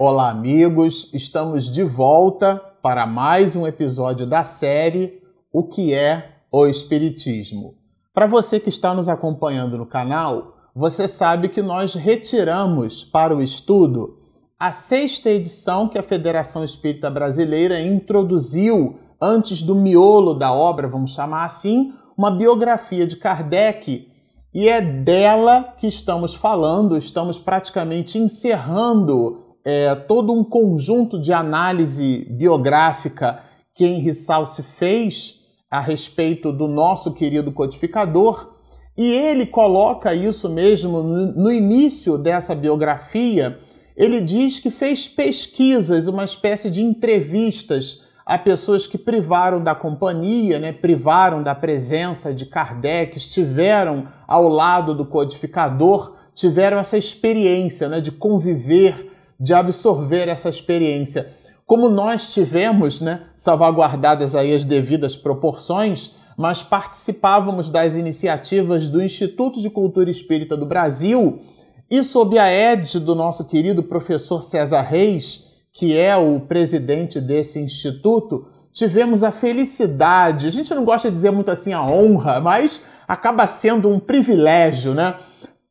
Olá, amigos! Estamos de volta para mais um episódio da série O que é o Espiritismo. Para você que está nos acompanhando no canal, você sabe que nós retiramos para o estudo a sexta edição que a Federação Espírita Brasileira introduziu antes do miolo da obra, vamos chamar assim, uma biografia de Kardec. E é dela que estamos falando, estamos praticamente encerrando é, todo um conjunto de análise biográfica que Henri Salce fez a respeito do nosso querido codificador. E ele coloca isso mesmo no, no início dessa biografia. Ele diz que fez pesquisas, uma espécie de entrevistas a pessoas que privaram da companhia, né, privaram da presença de Kardec, estiveram ao lado do codificador, tiveram essa experiência né, de conviver de absorver essa experiência. Como nós tivemos, né, salvaguardadas aí as devidas proporções, mas participávamos das iniciativas do Instituto de Cultura Espírita do Brasil e sob a égide do nosso querido professor César Reis, que é o presidente desse instituto, tivemos a felicidade, a gente não gosta de dizer muito assim a honra, mas acaba sendo um privilégio, né?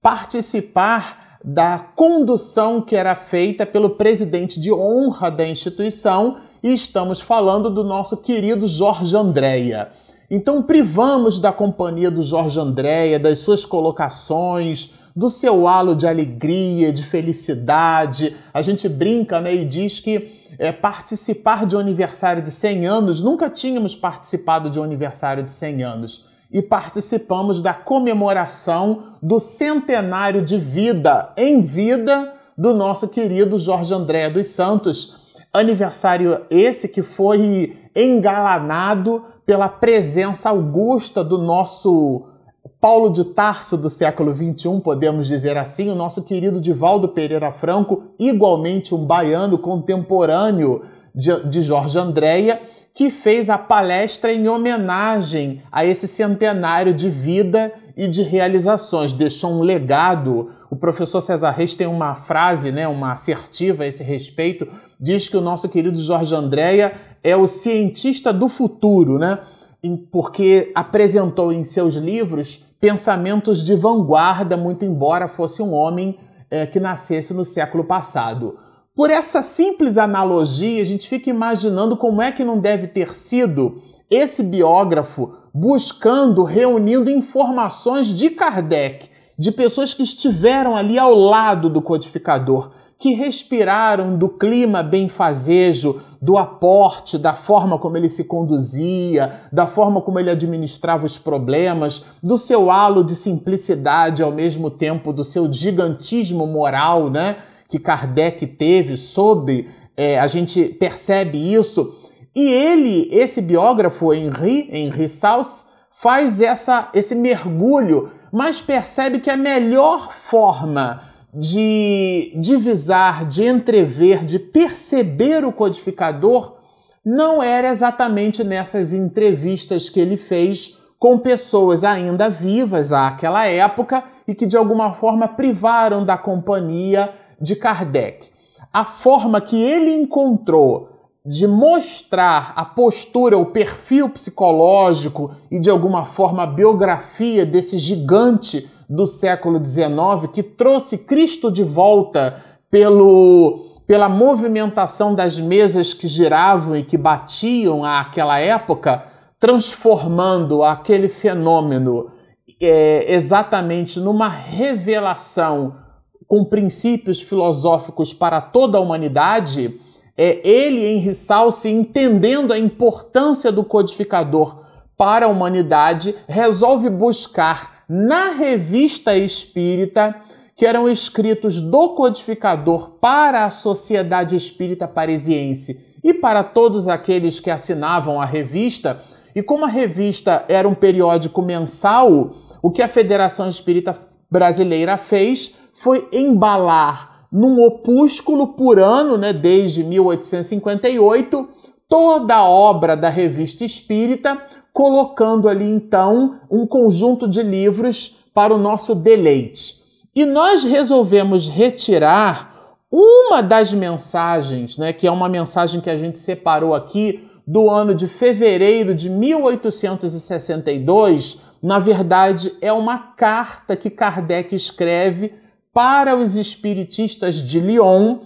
Participar da condução que era feita pelo presidente de honra da instituição e estamos falando do nosso querido Jorge Andréia. Então privamos da companhia do Jorge Andréia, das suas colocações, do seu halo de alegria, de felicidade. A gente brinca né, e diz que é, participar de um aniversário de 100 anos, nunca tínhamos participado de um aniversário de 100 anos e participamos da comemoração do centenário de vida, em vida, do nosso querido Jorge André dos Santos. Aniversário esse que foi engalanado pela presença augusta do nosso Paulo de Tarso do século XXI, podemos dizer assim, o nosso querido Divaldo Pereira Franco, igualmente um baiano contemporâneo de, de Jorge Andréia, que fez a palestra em homenagem a esse centenário de vida e de realizações. Deixou um legado. O professor César Reis tem uma frase, né, uma assertiva a esse respeito, diz que o nosso querido Jorge Andréia é o cientista do futuro, né? Porque apresentou em seus livros pensamentos de vanguarda, muito embora fosse um homem é, que nascesse no século passado. Por essa simples analogia, a gente fica imaginando como é que não deve ter sido esse biógrafo buscando, reunindo informações de Kardec, de pessoas que estiveram ali ao lado do codificador, que respiraram do clima benfazejo, do aporte, da forma como ele se conduzia, da forma como ele administrava os problemas, do seu halo de simplicidade ao mesmo tempo do seu gigantismo moral, né? Que Kardec teve sobre, é, a gente percebe isso. E ele, esse biógrafo Henri, Henri Sals, faz essa, esse mergulho, mas percebe que a melhor forma de divisar, de entrever, de perceber o codificador não era exatamente nessas entrevistas que ele fez com pessoas ainda vivas àquela época e que de alguma forma privaram da companhia de Kardec. A forma que ele encontrou de mostrar a postura, o perfil psicológico e de alguma forma a biografia desse gigante do século XIX que trouxe Cristo de volta pelo, pela movimentação das mesas que giravam e que batiam àquela época, transformando aquele fenômeno é, exatamente numa revelação com princípios filosóficos para toda a humanidade, é ele, Henri Salce, entendendo a importância do codificador para a humanidade, resolve buscar na revista espírita, que eram escritos do codificador para a sociedade espírita parisiense e para todos aqueles que assinavam a revista, e como a revista era um periódico mensal, o que a Federação Espírita Brasileira fez foi embalar num opúsculo por ano, né, desde 1858, toda a obra da Revista Espírita, colocando ali então um conjunto de livros para o nosso deleite. E nós resolvemos retirar uma das mensagens, né, que é uma mensagem que a gente separou aqui do ano de fevereiro de 1862, na verdade é uma carta que Kardec escreve para os espiritistas de Lyon,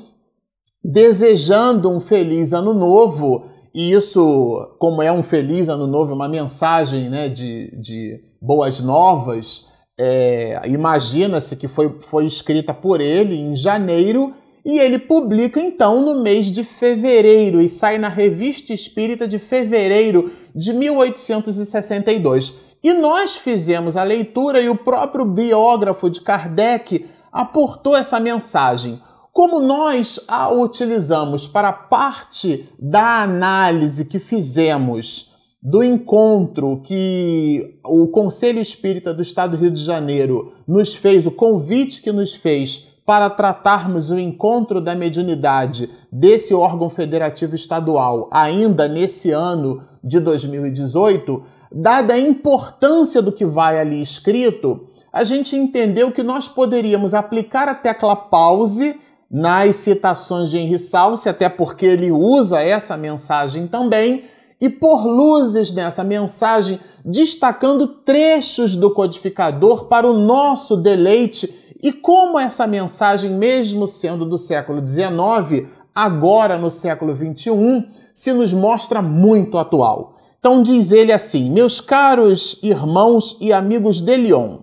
desejando um feliz ano novo. E isso, como é um feliz ano novo, uma mensagem né, de, de boas novas, é, imagina-se que foi, foi escrita por ele em janeiro e ele publica então no mês de fevereiro e sai na Revista Espírita de fevereiro de 1862. E nós fizemos a leitura e o próprio biógrafo de Kardec aportou essa mensagem. Como nós a utilizamos para parte da análise que fizemos do encontro que o Conselho Espírita do Estado do Rio de Janeiro nos fez, o convite que nos fez para tratarmos o encontro da mediunidade desse órgão federativo estadual ainda nesse ano de 2018, dada a importância do que vai ali escrito, a gente entendeu que nós poderíamos aplicar a tecla pause nas citações de Henri Salce, até porque ele usa essa mensagem também, e por luzes nessa mensagem, destacando trechos do codificador para o nosso deleite e como essa mensagem, mesmo sendo do século XIX, agora no século XXI, se nos mostra muito atual. Então diz ele assim: Meus caros irmãos e amigos de Lyon,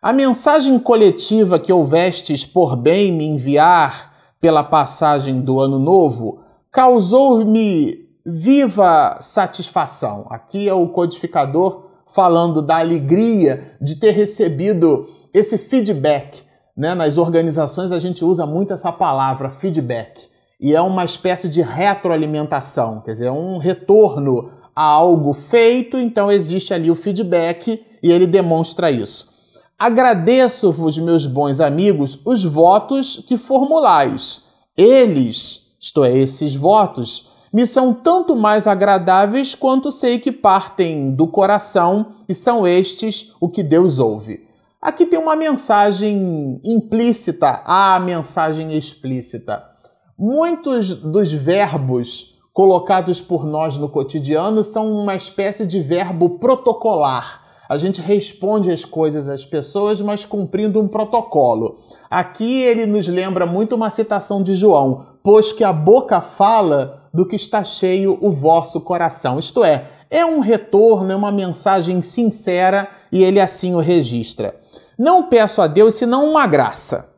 a mensagem coletiva que houvestes por bem me enviar pela passagem do Ano Novo causou-me viva satisfação. Aqui é o codificador falando da alegria de ter recebido esse feedback né? Nas organizações a gente usa muito essa palavra feedback e é uma espécie de retroalimentação, quer dizer, é um retorno a algo feito, então existe ali o feedback e ele demonstra isso. Agradeço-vos, meus bons amigos, os votos que formulais. Eles, isto é, esses votos, me são tanto mais agradáveis quanto sei que partem do coração e são estes o que Deus ouve. Aqui tem uma mensagem implícita à mensagem explícita. Muitos dos verbos colocados por nós no cotidiano são uma espécie de verbo protocolar. A gente responde as coisas às pessoas, mas cumprindo um protocolo. Aqui ele nos lembra muito uma citação de João: Pois que a boca fala do que está cheio o vosso coração. Isto é, é um retorno, é uma mensagem sincera e ele assim o registra. Não peço a Deus senão uma graça,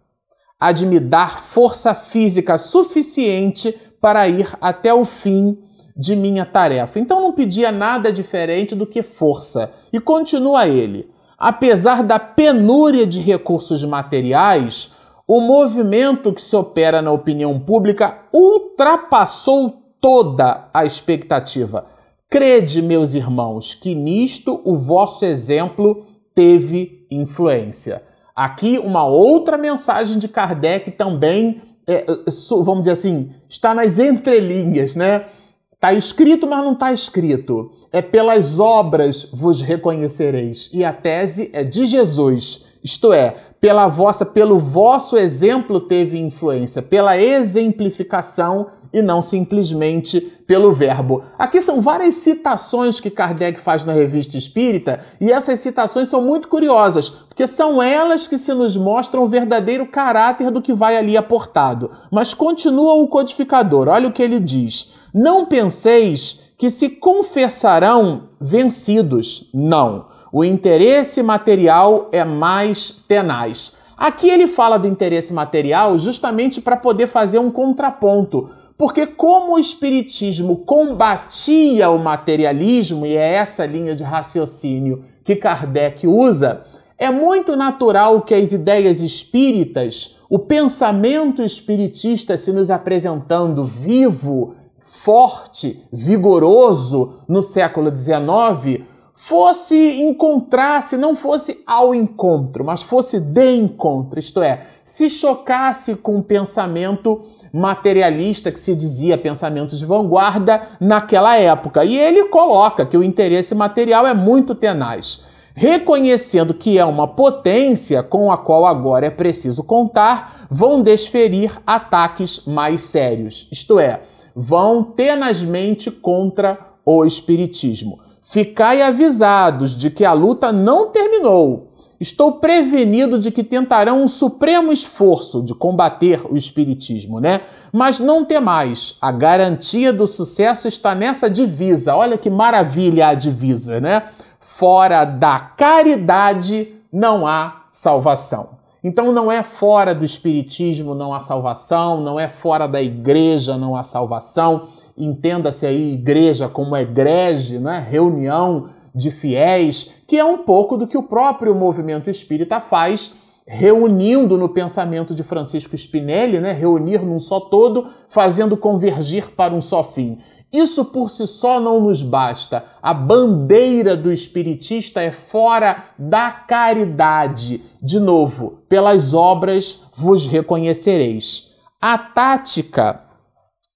a de me dar força física suficiente para ir até o fim de minha tarefa. Então não pedia nada diferente do que força. E continua ele. Apesar da penúria de recursos materiais, o movimento que se opera na opinião pública ultrapassou toda a expectativa. Crede, meus irmãos, que nisto o vosso exemplo teve influência. Aqui, uma outra mensagem de Kardec também, é, vamos dizer assim, está nas entrelinhas, né? Está escrito, mas não está escrito. É pelas obras vos reconhecereis. E a tese é de Jesus. Isto é, pela vossa, pelo vosso exemplo teve influência, pela exemplificação e não simplesmente pelo verbo. Aqui são várias citações que Kardec faz na Revista Espírita, e essas citações são muito curiosas, porque são elas que se nos mostram o verdadeiro caráter do que vai ali aportado. Mas continua o codificador, olha o que ele diz: Não penseis que se confessarão vencidos. Não. O interesse material é mais tenaz. Aqui ele fala do interesse material justamente para poder fazer um contraponto, porque, como o Espiritismo combatia o materialismo, e é essa linha de raciocínio que Kardec usa, é muito natural que as ideias espíritas, o pensamento espiritista se nos apresentando vivo, forte, vigoroso no século XIX, fosse encontrar, se não fosse ao encontro, mas fosse de encontro, isto é, se chocasse com o pensamento materialista que se dizia pensamento de vanguarda naquela época. E ele coloca que o interesse material é muito tenaz. reconhecendo que é uma potência com a qual agora é preciso contar, vão desferir ataques mais sérios, isto é, vão tenazmente contra o Espiritismo. Ficai avisados de que a luta não terminou Estou prevenido de que tentarão um supremo esforço de combater o espiritismo, né? Mas não temais, a garantia do sucesso está nessa divisa. Olha que maravilha a divisa, né? Fora da caridade não há salvação. Então não é fora do espiritismo não há salvação, não é fora da igreja não há salvação. Entenda-se aí igreja como egrege, né? Reunião de fiéis, que é um pouco do que o próprio movimento espírita faz, reunindo no pensamento de Francisco Spinelli, né, reunir num só todo, fazendo convergir para um só fim. Isso por si só não nos basta. A bandeira do espiritista é fora da caridade. De novo, pelas obras vos reconhecereis. A tática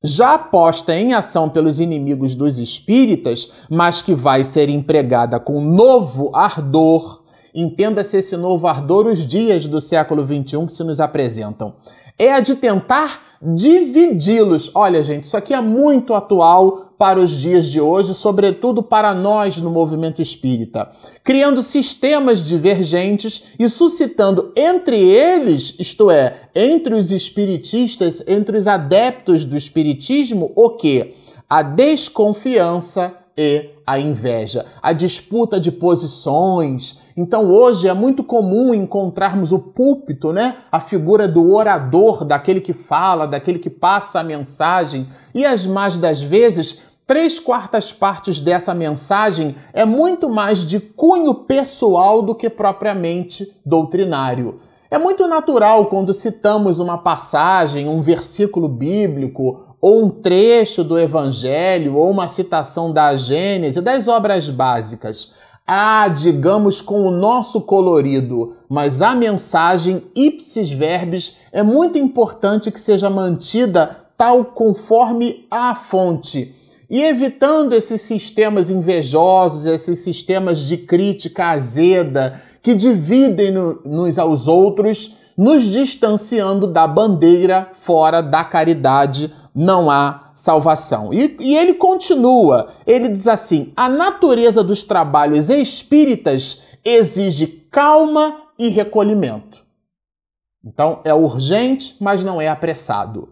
já posta em ação pelos inimigos dos espíritas, mas que vai ser empregada com novo ardor. Entenda-se esse novo ardor os dias do século XXI que se nos apresentam. É a de tentar dividi-los. Olha, gente, isso aqui é muito atual para os dias de hoje, sobretudo para nós no movimento espírita, criando sistemas divergentes e suscitando entre eles, isto é, entre os espiritistas, entre os adeptos do espiritismo, o que? A desconfiança e a inveja, a disputa de posições. Então hoje é muito comum encontrarmos o púlpito, né? A figura do orador, daquele que fala, daquele que passa a mensagem, e as mais das vezes Três quartas partes dessa mensagem é muito mais de cunho pessoal do que propriamente doutrinário. É muito natural quando citamos uma passagem, um versículo bíblico, ou um trecho do Evangelho, ou uma citação da Gênese, das obras básicas. Ah, digamos com o nosso colorido, mas a mensagem ipsis verbis é muito importante que seja mantida tal conforme a fonte e evitando esses sistemas invejosos, esses sistemas de crítica azeda que dividem no, uns aos outros, nos distanciando da bandeira fora da caridade não há salvação. E, e ele continua, ele diz assim: a natureza dos trabalhos espíritas exige calma e recolhimento. Então é urgente, mas não é apressado.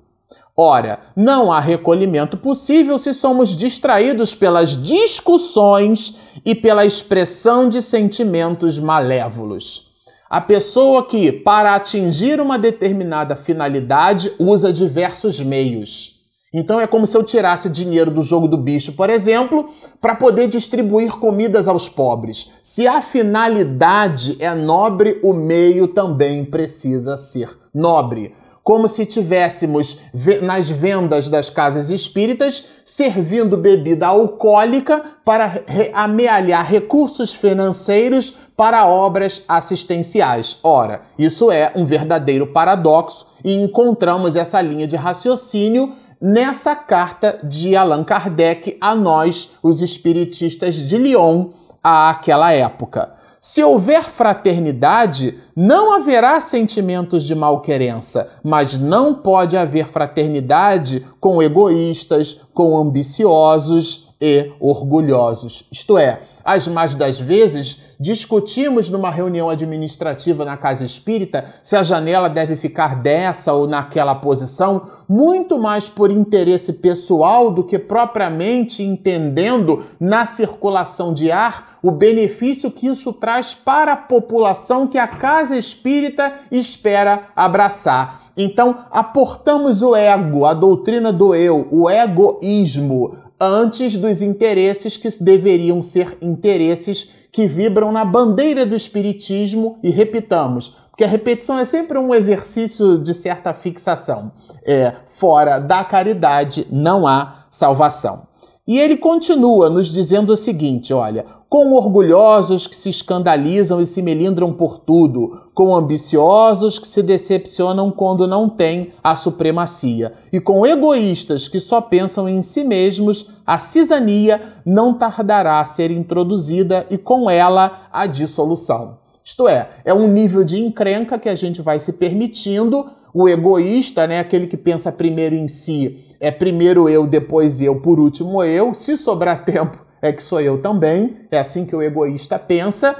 Ora, não há recolhimento possível se somos distraídos pelas discussões e pela expressão de sentimentos malévolos. A pessoa que, para atingir uma determinada finalidade, usa diversos meios. Então é como se eu tirasse dinheiro do jogo do bicho, por exemplo, para poder distribuir comidas aos pobres. Se a finalidade é nobre, o meio também precisa ser nobre como se tivéssemos nas vendas das casas espíritas servindo bebida alcoólica para amealhar recursos financeiros para obras assistenciais. Ora, isso é um verdadeiro paradoxo e encontramos essa linha de raciocínio nessa carta de Allan Kardec a nós, os espiritistas de Lyon, àquela época. Se houver fraternidade, não haverá sentimentos de malquerença, mas não pode haver fraternidade com egoístas, com ambiciosos e orgulhosos. Isto é, as mais das vezes discutimos numa reunião administrativa na casa espírita se a janela deve ficar dessa ou naquela posição, muito mais por interesse pessoal do que propriamente entendendo na circulação de ar o benefício que isso traz para a população que a casa espírita espera abraçar. Então, aportamos o ego, a doutrina do eu, o egoísmo, antes dos interesses que deveriam ser interesses que vibram na bandeira do espiritismo e repitamos, porque a repetição é sempre um exercício de certa fixação. É, fora da caridade não há salvação. E ele continua nos dizendo o seguinte: olha, com orgulhosos que se escandalizam e se melindram por tudo, com ambiciosos que se decepcionam quando não têm a supremacia, e com egoístas que só pensam em si mesmos, a cisania não tardará a ser introduzida e com ela a dissolução. Isto é, é um nível de encrenca que a gente vai se permitindo. O egoísta, né, aquele que pensa primeiro em si, é primeiro eu, depois eu, por último eu. Se sobrar tempo, é que sou eu também, é assim que o egoísta pensa.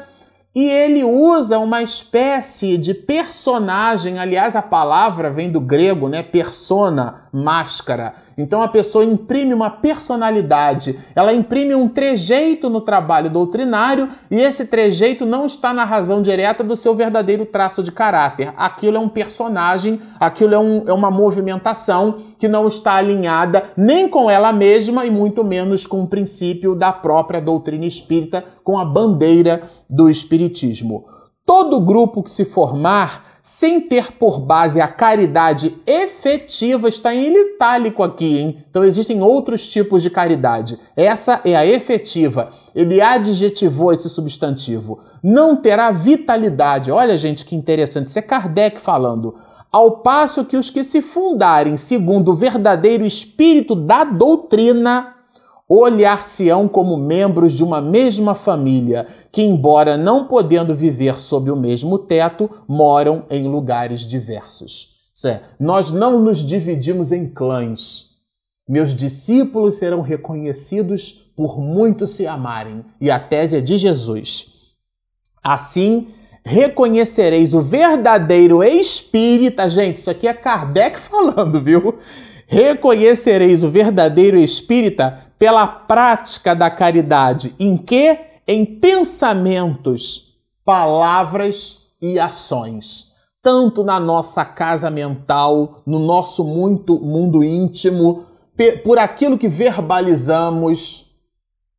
E ele usa uma espécie de personagem, aliás, a palavra vem do grego, né? Persona, máscara. Então a pessoa imprime uma personalidade, ela imprime um trejeito no trabalho doutrinário e esse trejeito não está na razão direta do seu verdadeiro traço de caráter. Aquilo é um personagem, aquilo é, um, é uma movimentação que não está alinhada nem com ela mesma e muito menos com o princípio da própria doutrina espírita, com a bandeira do espiritismo. Todo grupo que se formar sem ter por base a caridade efetiva, está em itálico aqui, hein? Então existem outros tipos de caridade. Essa é a efetiva. Ele adjetivou esse substantivo. Não terá vitalidade. Olha, gente, que interessante. Isso é Kardec falando. Ao passo que os que se fundarem segundo o verdadeiro espírito da doutrina olhar-se-ão como membros de uma mesma família, que, embora não podendo viver sob o mesmo teto, moram em lugares diversos. É, nós não nos dividimos em clãs. Meus discípulos serão reconhecidos por muito se amarem. E a tese é de Jesus. Assim, reconhecereis o verdadeiro espírita. Gente, isso aqui é Kardec falando, viu? Reconhecereis o verdadeiro espírita pela prática da caridade. Em que? Em pensamentos, palavras e ações. Tanto na nossa casa mental, no nosso muito mundo íntimo, por aquilo que verbalizamos,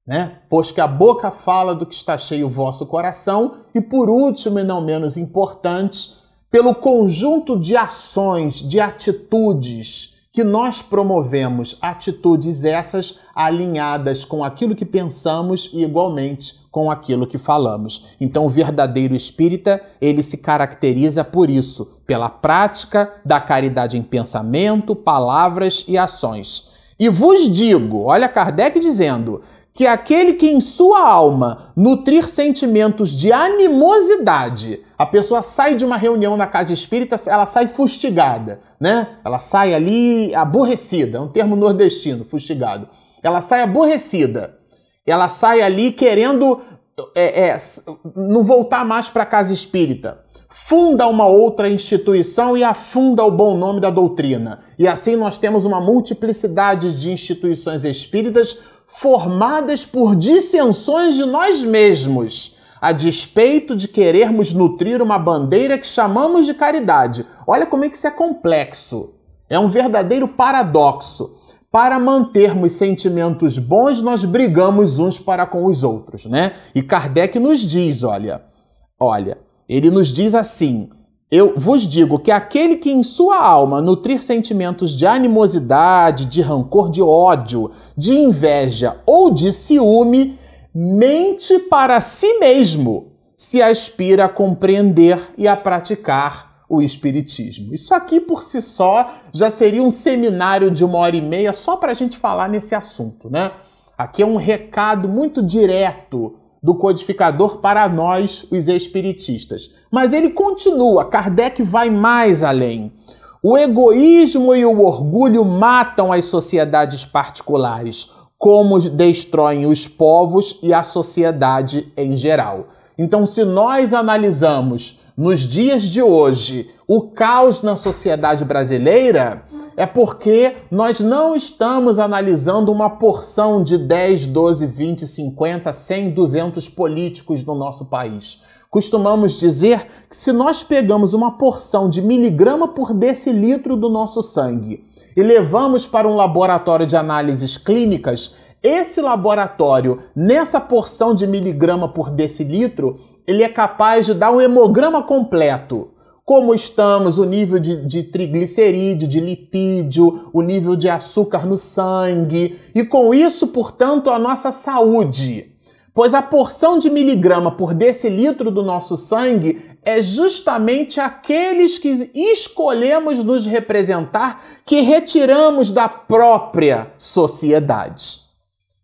né? Pois que a boca fala do que está cheio o vosso coração, e por último e não menos importante, pelo conjunto de ações, de atitudes que nós promovemos atitudes essas alinhadas com aquilo que pensamos e igualmente com aquilo que falamos. Então, o verdadeiro espírita, ele se caracteriza por isso, pela prática da caridade em pensamento, palavras e ações. E vos digo, olha Kardec dizendo, que aquele que em sua alma nutrir sentimentos de animosidade, a pessoa sai de uma reunião na casa espírita, ela sai fustigada, né? Ela sai ali aborrecida, é um termo nordestino, fustigado. Ela sai aborrecida, ela sai ali querendo é, é, não voltar mais para a casa espírita. Funda uma outra instituição e afunda o bom nome da doutrina. E assim nós temos uma multiplicidade de instituições espíritas formadas por dissensões de nós mesmos, a despeito de querermos nutrir uma bandeira que chamamos de caridade. Olha como é que isso é complexo. É um verdadeiro paradoxo. Para mantermos sentimentos bons, nós brigamos uns para com os outros, né? E Kardec nos diz, olha, olha, ele nos diz assim: eu vos digo que aquele que em sua alma nutrir sentimentos de animosidade, de rancor, de ódio, de inveja ou de ciúme, mente para si mesmo, se aspira a compreender e a praticar o Espiritismo. Isso aqui por si só já seria um seminário de uma hora e meia só para a gente falar nesse assunto, né? Aqui é um recado muito direto do codificador para nós, os espiritistas. Mas ele continua, Kardec vai mais além. O egoísmo e o orgulho matam as sociedades particulares, como destroem os povos e a sociedade em geral. Então, se nós analisamos nos dias de hoje o caos na sociedade brasileira, é porque nós não estamos analisando uma porção de 10, 12, 20, 50, 100, 200 políticos no nosso país. Costumamos dizer que se nós pegamos uma porção de miligrama por decilitro do nosso sangue e levamos para um laboratório de análises clínicas, esse laboratório, nessa porção de miligrama por decilitro, ele é capaz de dar um hemograma completo como estamos, o nível de, de triglicerídeo, de lipídio, o nível de açúcar no sangue, e com isso, portanto, a nossa saúde. Pois a porção de miligrama por decilitro do nosso sangue é justamente aqueles que escolhemos nos representar que retiramos da própria sociedade.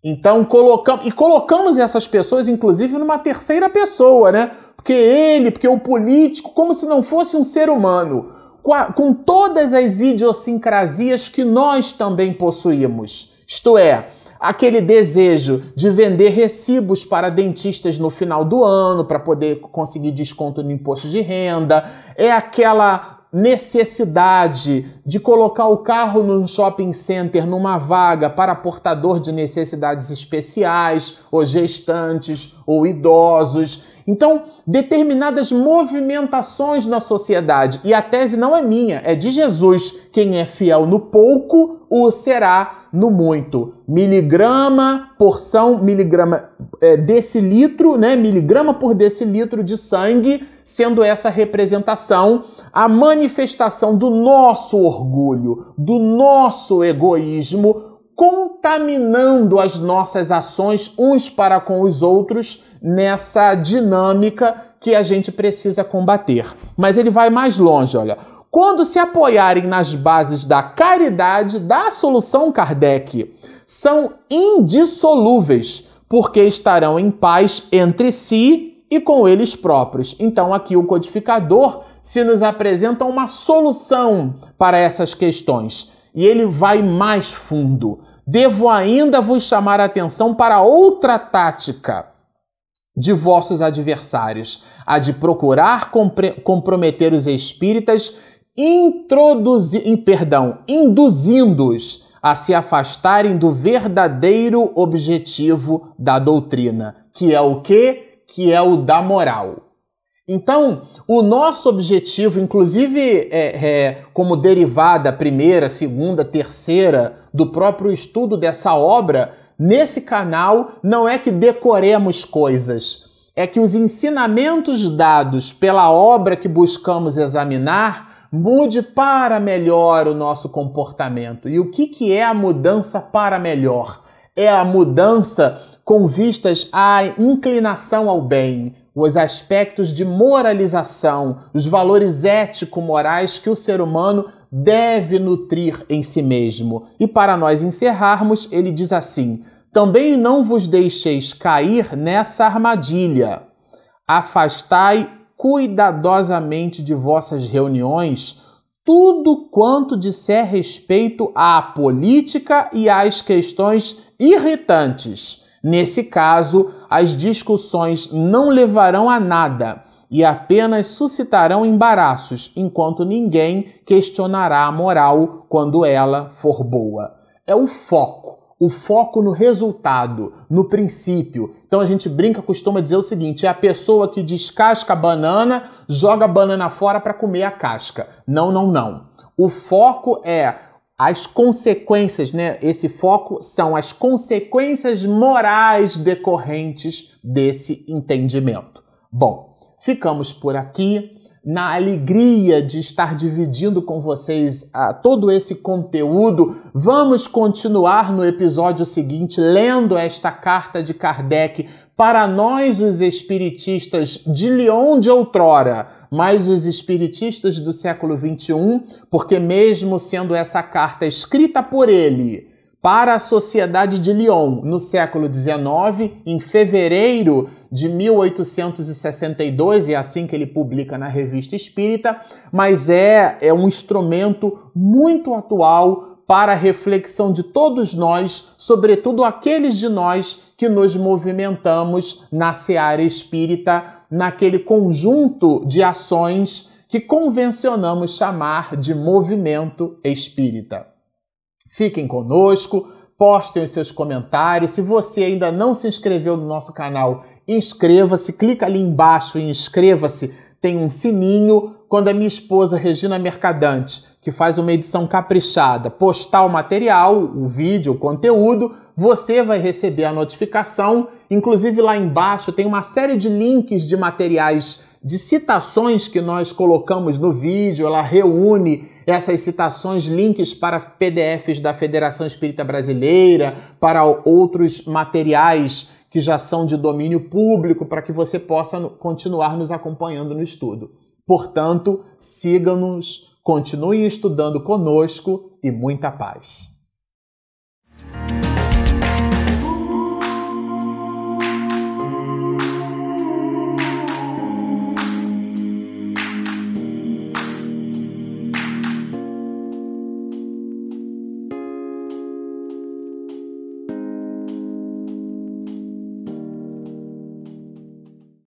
Então colocamos e colocamos essas pessoas inclusive numa terceira pessoa, né? Porque ele, porque o político, como se não fosse um ser humano, com todas as idiosincrasias que nós também possuímos. Isto é, aquele desejo de vender recibos para dentistas no final do ano para poder conseguir desconto no imposto de renda, é aquela necessidade de colocar o carro no shopping center numa vaga para portador de necessidades especiais, ou gestantes, ou idosos. Então, determinadas movimentações na sociedade, e a tese não é minha, é de Jesus. Quem é fiel no pouco, o será no muito. Miligrama, porção, miligrama, é, decilitro, né? Miligrama por decilitro de sangue, sendo essa representação a manifestação do nosso orgulho, do nosso egoísmo, contaminando as nossas ações uns para com os outros nessa dinâmica que a gente precisa combater. Mas ele vai mais longe, olha. Quando se apoiarem nas bases da caridade, da solução Kardec, são indissolúveis, porque estarão em paz entre si e com eles próprios. Então, aqui o codificador se nos apresenta uma solução para essas questões e ele vai mais fundo. Devo ainda vos chamar a atenção para outra tática de vossos adversários, a de procurar comprometer os espíritas, introduzir, perdão, induzindo-os a se afastarem do verdadeiro objetivo da doutrina, que é o que? Que é o da moral. Então, o nosso objetivo, inclusive é, é, como derivada primeira, segunda, terceira do próprio estudo dessa obra, nesse canal não é que decoremos coisas, é que os ensinamentos dados pela obra que buscamos examinar mude para melhor o nosso comportamento. E o que, que é a mudança para melhor? É a mudança com vistas à inclinação ao bem, os aspectos de moralização, os valores ético-morais que o ser humano deve nutrir em si mesmo. E para nós encerrarmos, ele diz assim: Também não vos deixeis cair nessa armadilha. Afastai cuidadosamente de vossas reuniões tudo quanto disser respeito à política e às questões irritantes Nesse caso, as discussões não levarão a nada e apenas suscitarão embaraços, enquanto ninguém questionará a moral quando ela for boa. É o foco, o foco no resultado, no princípio. Então a gente brinca, costuma dizer o seguinte: é a pessoa que descasca a banana, joga a banana fora para comer a casca. Não, não, não. O foco é as consequências, né? Esse foco são as consequências morais decorrentes desse entendimento. Bom, ficamos por aqui na alegria de estar dividindo com vocês uh, todo esse conteúdo. Vamos continuar no episódio seguinte lendo esta carta de Kardec para nós, os espiritistas de Lyon de outrora, mas os espiritistas do século XXI, porque, mesmo sendo essa carta escrita por ele para a Sociedade de Lyon no século XIX, em fevereiro de 1862, e é assim que ele publica na Revista Espírita, mas é, é um instrumento muito atual para a reflexão de todos nós, sobretudo aqueles de nós que nos movimentamos na seara espírita, naquele conjunto de ações que convencionamos chamar de movimento espírita. Fiquem conosco, postem os seus comentários. Se você ainda não se inscreveu no nosso canal, inscreva-se, clica ali embaixo em inscreva-se, tem um sininho. Quando a minha esposa Regina Mercadante que faz uma edição caprichada, postar o material, o vídeo, o conteúdo, você vai receber a notificação. Inclusive lá embaixo tem uma série de links de materiais de citações que nós colocamos no vídeo, ela reúne essas citações, links para PDFs da Federação Espírita Brasileira, para outros materiais que já são de domínio público para que você possa continuar nos acompanhando no estudo. Portanto, siga-nos, continue estudando conosco e muita paz.